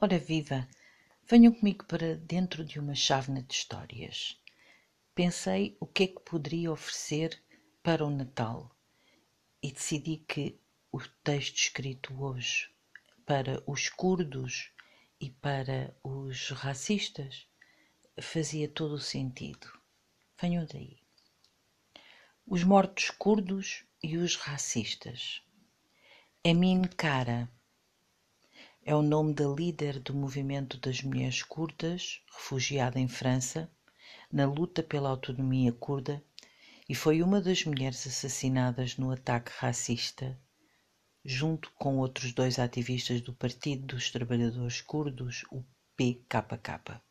Ora viva, venham comigo para dentro de uma chávena de histórias. Pensei o que é que poderia oferecer para o Natal e decidi que o texto escrito hoje para os curdos e para os racistas fazia todo o sentido. Venham daí. Os mortos curdos e os racistas. Emin Kara é o nome da líder do movimento das mulheres curdas, refugiada em França, na luta pela autonomia curda, e foi uma das mulheres assassinadas no ataque racista, junto com outros dois ativistas do Partido dos Trabalhadores Curdos, o PKK.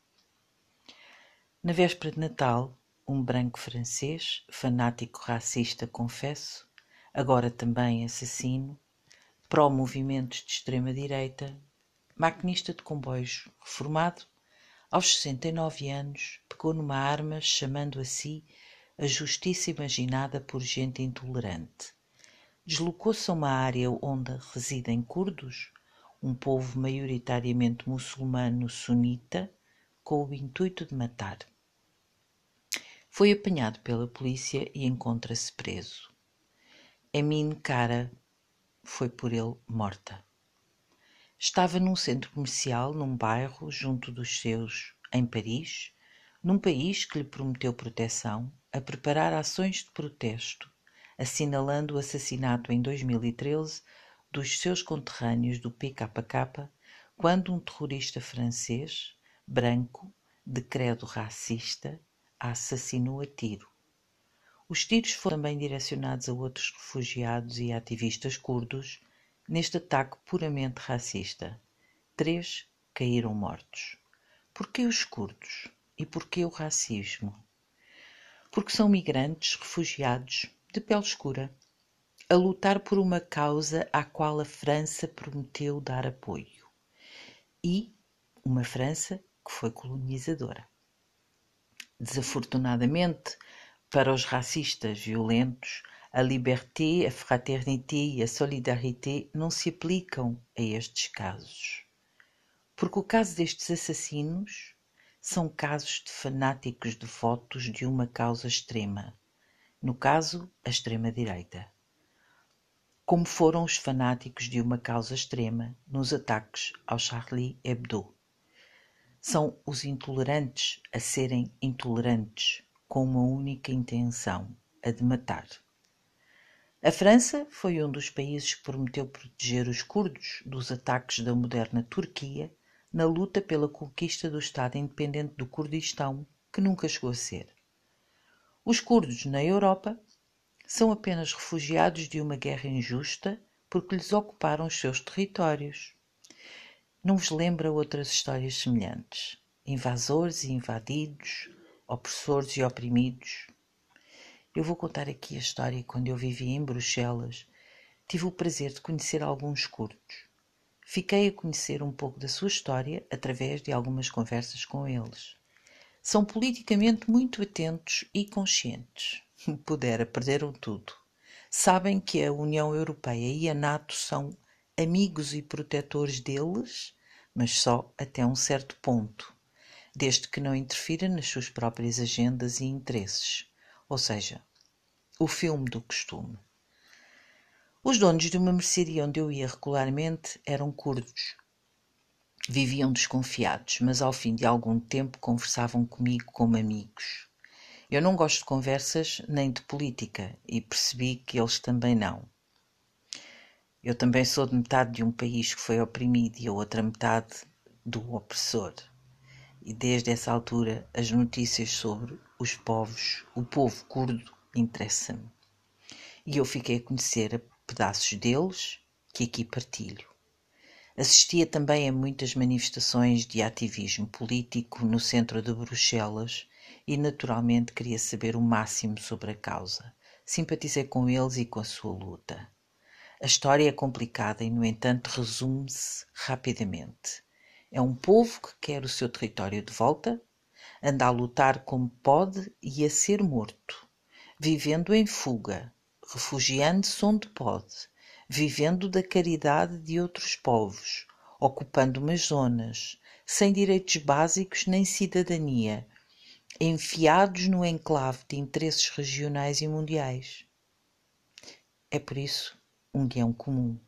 Na véspera de Natal, um branco francês, fanático racista, confesso, agora também assassino, pró-movimentos de extrema-direita, maquinista de comboios reformado, aos 69 anos, pegou numa arma chamando a si a justiça imaginada por gente intolerante. Deslocou-se a uma área onde residem curdos, um povo maioritariamente muçulmano sunita, com o intuito de matar. Foi apanhado pela polícia e encontra-se preso. Emin Cara foi por ele morta. Estava num centro comercial, num bairro, junto dos seus, em Paris, num país que lhe prometeu proteção, a preparar ações de protesto, assinalando o assassinato em 2013 dos seus conterrâneos do PKK, quando um terrorista francês, branco, de credo racista, a assassinou a tiro. Os tiros foram também direcionados a outros refugiados e ativistas curdos neste ataque puramente racista. Três caíram mortos. Por que os curdos? E por que o racismo? Porque são migrantes, refugiados, de pele escura, a lutar por uma causa à qual a França prometeu dar apoio. E uma França que foi colonizadora. Desafortunadamente, para os racistas violentos, a liberté, a fraternité e a solidarité não se aplicam a estes casos. Porque o caso destes assassinos são casos de fanáticos devotos de uma causa extrema, no caso, a extrema-direita. Como foram os fanáticos de uma causa extrema nos ataques ao Charlie Hebdo. São os intolerantes a serem intolerantes com uma única intenção, a de matar. A França foi um dos países que prometeu proteger os curdos dos ataques da moderna Turquia na luta pela conquista do Estado independente do Kurdistão, que nunca chegou a ser. Os curdos na Europa são apenas refugiados de uma guerra injusta porque lhes ocuparam os seus territórios. Não vos lembra outras histórias semelhantes? Invasores e invadidos, opressores e oprimidos, eu vou contar aqui a história quando eu vivia em Bruxelas. Tive o prazer de conhecer alguns curdos. Fiquei a conhecer um pouco da sua história através de algumas conversas com eles. São politicamente muito atentos e conscientes. Pudera, perderam tudo. Sabem que a União Europeia e a NATO são amigos e protetores deles, mas só até um certo ponto, desde que não interfira nas suas próprias agendas e interesses. Ou seja, o filme do costume. Os donos de uma mercearia onde eu ia regularmente eram curdos. Viviam desconfiados, mas ao fim de algum tempo conversavam comigo como amigos. Eu não gosto de conversas nem de política e percebi que eles também não. Eu também sou de metade de um país que foi oprimido e a outra metade do opressor. E desde essa altura as notícias sobre os povos, o povo curdo, interessa-me. E eu fiquei a conhecer pedaços deles que aqui partilho. Assistia também a muitas manifestações de ativismo político no centro de Bruxelas e, naturalmente, queria saber o máximo sobre a causa. Simpatizei com eles e com a sua luta. A história é complicada e, no entanto, resume-se rapidamente. É um povo que quer o seu território de volta, anda a lutar como pode e a ser morto vivendo em fuga, refugiando-se onde pode, vivendo da caridade de outros povos, ocupando umas zonas, sem direitos básicos nem cidadania, enfiados no enclave de interesses regionais e mundiais. É por isso um guião comum.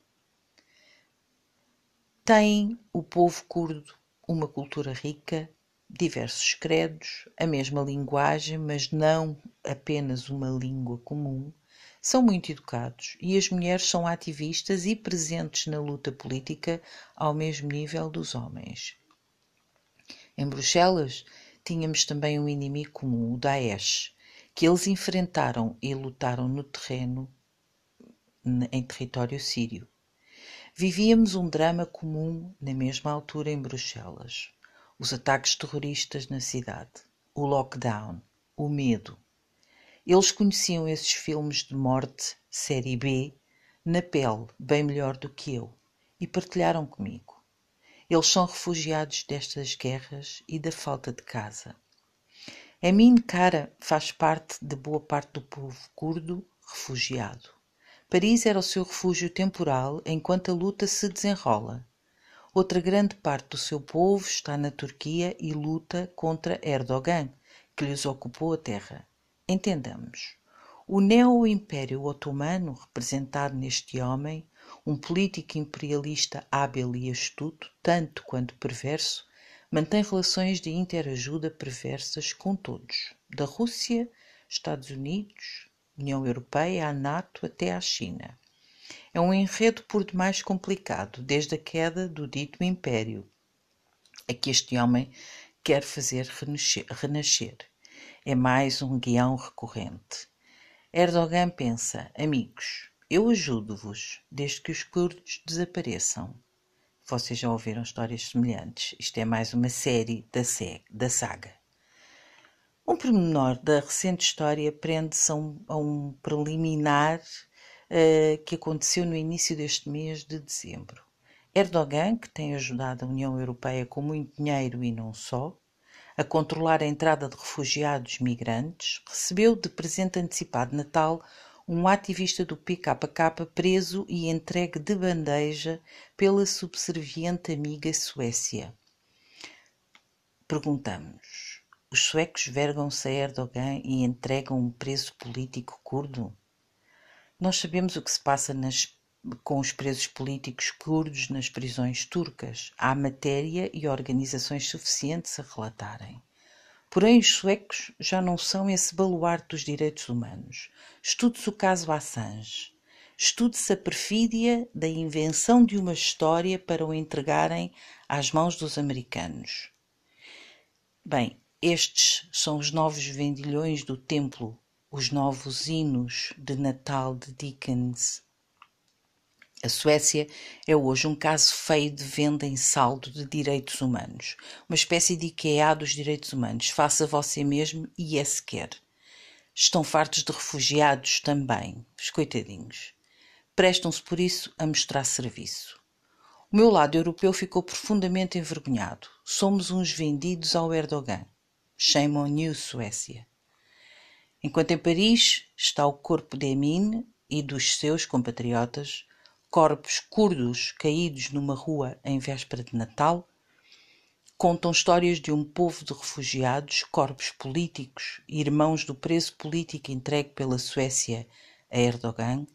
Tem o povo curdo uma cultura rica, diversos credos, a mesma linguagem, mas não apenas uma língua comum, são muito educados e as mulheres são ativistas e presentes na luta política ao mesmo nível dos homens. Em Bruxelas, tínhamos também um inimigo comum, o Daesh, que eles enfrentaram e lutaram no terreno em território sírio. Vivíamos um drama comum na mesma altura em Bruxelas. Os ataques terroristas na cidade, o lockdown, o medo. Eles conheciam esses filmes de morte, série B, na pele, bem melhor do que eu, e partilharam comigo. Eles são refugiados destas guerras e da falta de casa. Amin Cara faz parte de boa parte do povo curdo refugiado. Paris era o seu refúgio temporal enquanto a luta se desenrola. Outra grande parte do seu povo está na Turquia e luta contra Erdogan, que lhes ocupou a terra. Entendamos. O neo-império otomano, representado neste homem, um político imperialista hábil e astuto, tanto quanto perverso, mantém relações de interajuda perversas com todos, da Rússia, Estados Unidos, União Europeia, à NATO até à China. É um enredo por demais complicado, desde a queda do dito império, a que este homem quer fazer renascer. É mais um guião recorrente. Erdogan pensa: amigos, eu ajudo-vos desde que os curdos desapareçam. Vocês já ouviram histórias semelhantes. Isto é mais uma série da, da saga. Um pormenor da recente história prende-se a, um, a um, preliminar uh, que aconteceu no início deste mês de dezembro. Erdogan, que tem ajudado a União Europeia com muito dinheiro e não só, a controlar a entrada de refugiados migrantes, recebeu de presente antecipado Natal um ativista do PKK preso e entregue de bandeja pela subserviente amiga Suécia. Perguntamos: os suecos vergam-se a Erdogan e entregam um preso político curdo? Nós sabemos o que se passa nas, com os presos políticos curdos nas prisões turcas. Há matéria e organizações suficientes a relatarem. Porém, os suecos já não são esse baluarte dos direitos humanos. Estude-se o caso Assange. Estude-se a perfídia da invenção de uma história para o entregarem às mãos dos americanos. Bem, estes são os novos vendilhões do templo, os novos hinos de Natal de Dickens. A Suécia é hoje um caso feio de venda em saldo de direitos humanos, uma espécie de IKEA dos direitos humanos. Faça você mesmo e é sequer. Estão fartos de refugiados também, os coitadinhos. Prestam-se por isso a mostrar serviço. O meu lado europeu ficou profundamente envergonhado. Somos uns vendidos ao Erdogan. Shame on you, Suécia. Enquanto em Paris está o corpo de Emin e dos seus compatriotas, corpos curdos caídos numa rua em véspera de Natal, contam histórias de um povo de refugiados, corpos políticos, irmãos do preso político entregue pela Suécia a Erdogan,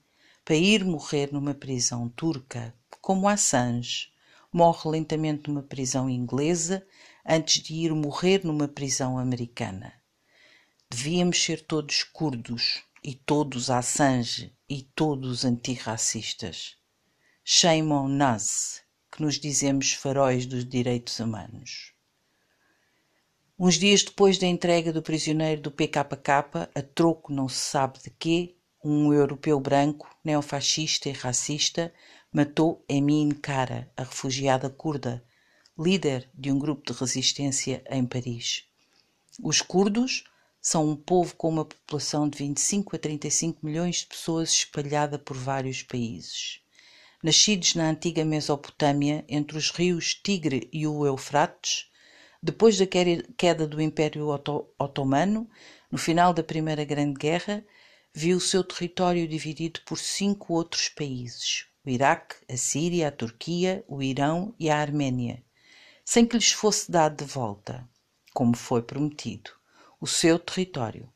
para ir morrer numa prisão turca, como Assange morre lentamente numa prisão inglesa antes de ir morrer numa prisão americana. Devíamos ser todos curdos e todos Assange e todos antirracistas. Shame on que nos dizemos faróis dos direitos humanos. Uns dias depois da entrega do prisioneiro do PKK, a troco não se sabe de quê, um europeu branco, neofascista e racista, matou Emin Kara, a refugiada curda, líder de um grupo de resistência em Paris. Os curdos são um povo com uma população de 25 a 35 milhões de pessoas espalhada por vários países. Nascidos na antiga Mesopotâmia, entre os rios Tigre e o Eufrates, depois da queda do Império Otomano, no final da Primeira Grande Guerra, viu o seu território dividido por cinco outros países: o Iraque, a Síria, a Turquia, o Irão e a Arménia, sem que lhes fosse dado de volta, como foi prometido, o seu território,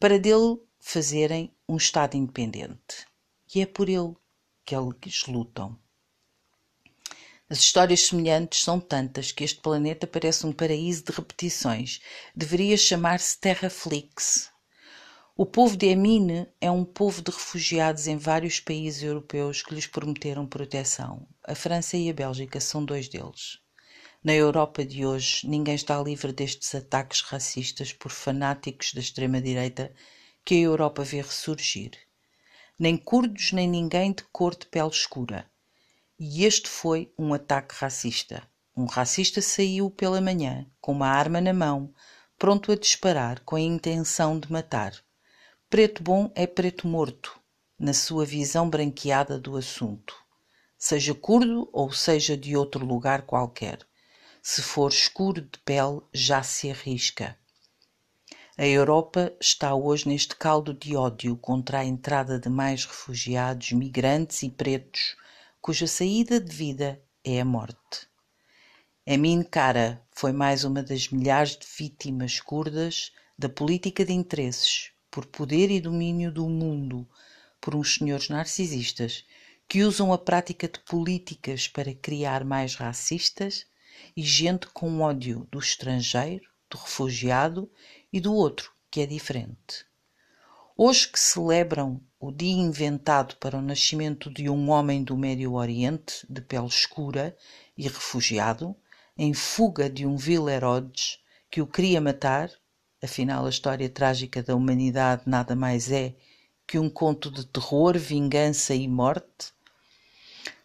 para dele fazerem um Estado independente. E é por ele que eles lutam. As histórias semelhantes são tantas que este planeta parece um paraíso de repetições. Deveria chamar-se Terraflix. O povo de Emine é um povo de refugiados em vários países europeus que lhes prometeram proteção. A França e a Bélgica são dois deles. Na Europa de hoje, ninguém está livre destes ataques racistas por fanáticos da extrema-direita que a Europa vê ressurgir. Nem curdos nem ninguém de cor de pele escura e este foi um ataque racista. Um racista saiu pela manhã com uma arma na mão, pronto a disparar com a intenção de matar. Preto bom é preto morto, na sua visão branqueada do assunto. Seja curdo ou seja de outro lugar qualquer. Se for escuro de pele, já se arrisca. A Europa está hoje neste caldo de ódio contra a entrada de mais refugiados, migrantes e pretos cuja saída de vida é a morte. Amin Kara foi mais uma das milhares de vítimas curdas da política de interesses por poder e domínio do mundo por uns senhores narcisistas que usam a prática de políticas para criar mais racistas e gente com ódio do estrangeiro, do refugiado e do outro que é diferente. Hoje que celebram o dia inventado para o nascimento de um homem do Médio Oriente, de pele escura e refugiado, em fuga de um vil Herodes que o queria matar, afinal a história trágica da humanidade nada mais é que um conto de terror, vingança e morte?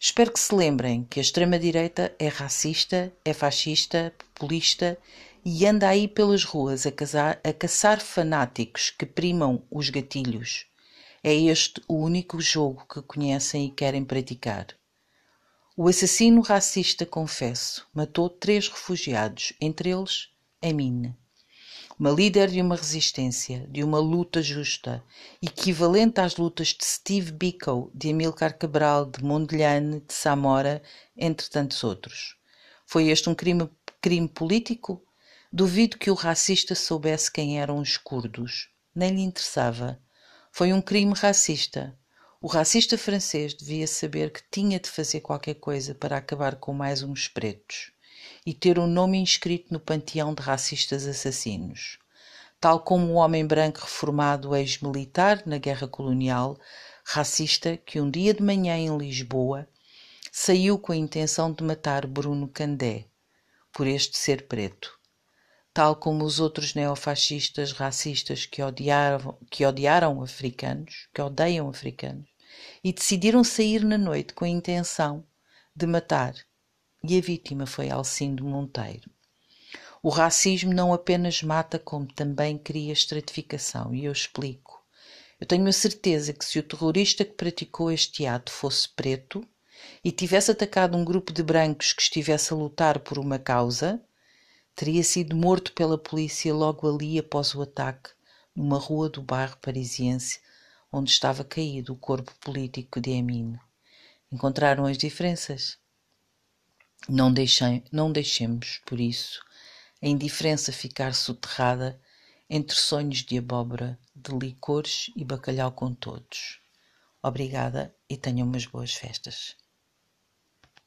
Espero que se lembrem que a extrema-direita é racista, é fascista, populista e anda aí pelas ruas a, casar, a caçar fanáticos que primam os gatilhos. É este o único jogo que conhecem e querem praticar. O assassino racista, confesso, matou três refugiados, entre eles Amin, uma líder de uma resistência, de uma luta justa, equivalente às lutas de Steve Biko, de Amilcar Cabral, de Mondlane, de Samora, entre tantos outros. Foi este um crime, crime político? Duvido que o racista soubesse quem eram os curdos. Nem lhe interessava. Foi um crime racista. O racista francês devia saber que tinha de fazer qualquer coisa para acabar com mais uns pretos e ter um nome inscrito no panteão de racistas assassinos. Tal como o homem branco reformado ex-militar na guerra colonial, racista que um dia de manhã em Lisboa saiu com a intenção de matar Bruno Candé, por este ser preto tal como os outros neofascistas racistas que odiaram, que odiaram africanos, que odeiam africanos, e decidiram sair na noite com a intenção de matar. E a vítima foi Alcindo Monteiro. O racismo não apenas mata, como também cria estratificação, e eu explico. Eu tenho a certeza que se o terrorista que praticou este ato fosse preto e tivesse atacado um grupo de brancos que estivesse a lutar por uma causa, teria sido morto pela polícia logo ali após o ataque, numa rua do bairro parisiense onde estava caído o corpo político de Emine. Encontraram as diferenças? Não, deixem, não deixemos, por isso, a indiferença ficar soterrada entre sonhos de abóbora, de licores e bacalhau com todos. Obrigada e tenham umas boas festas.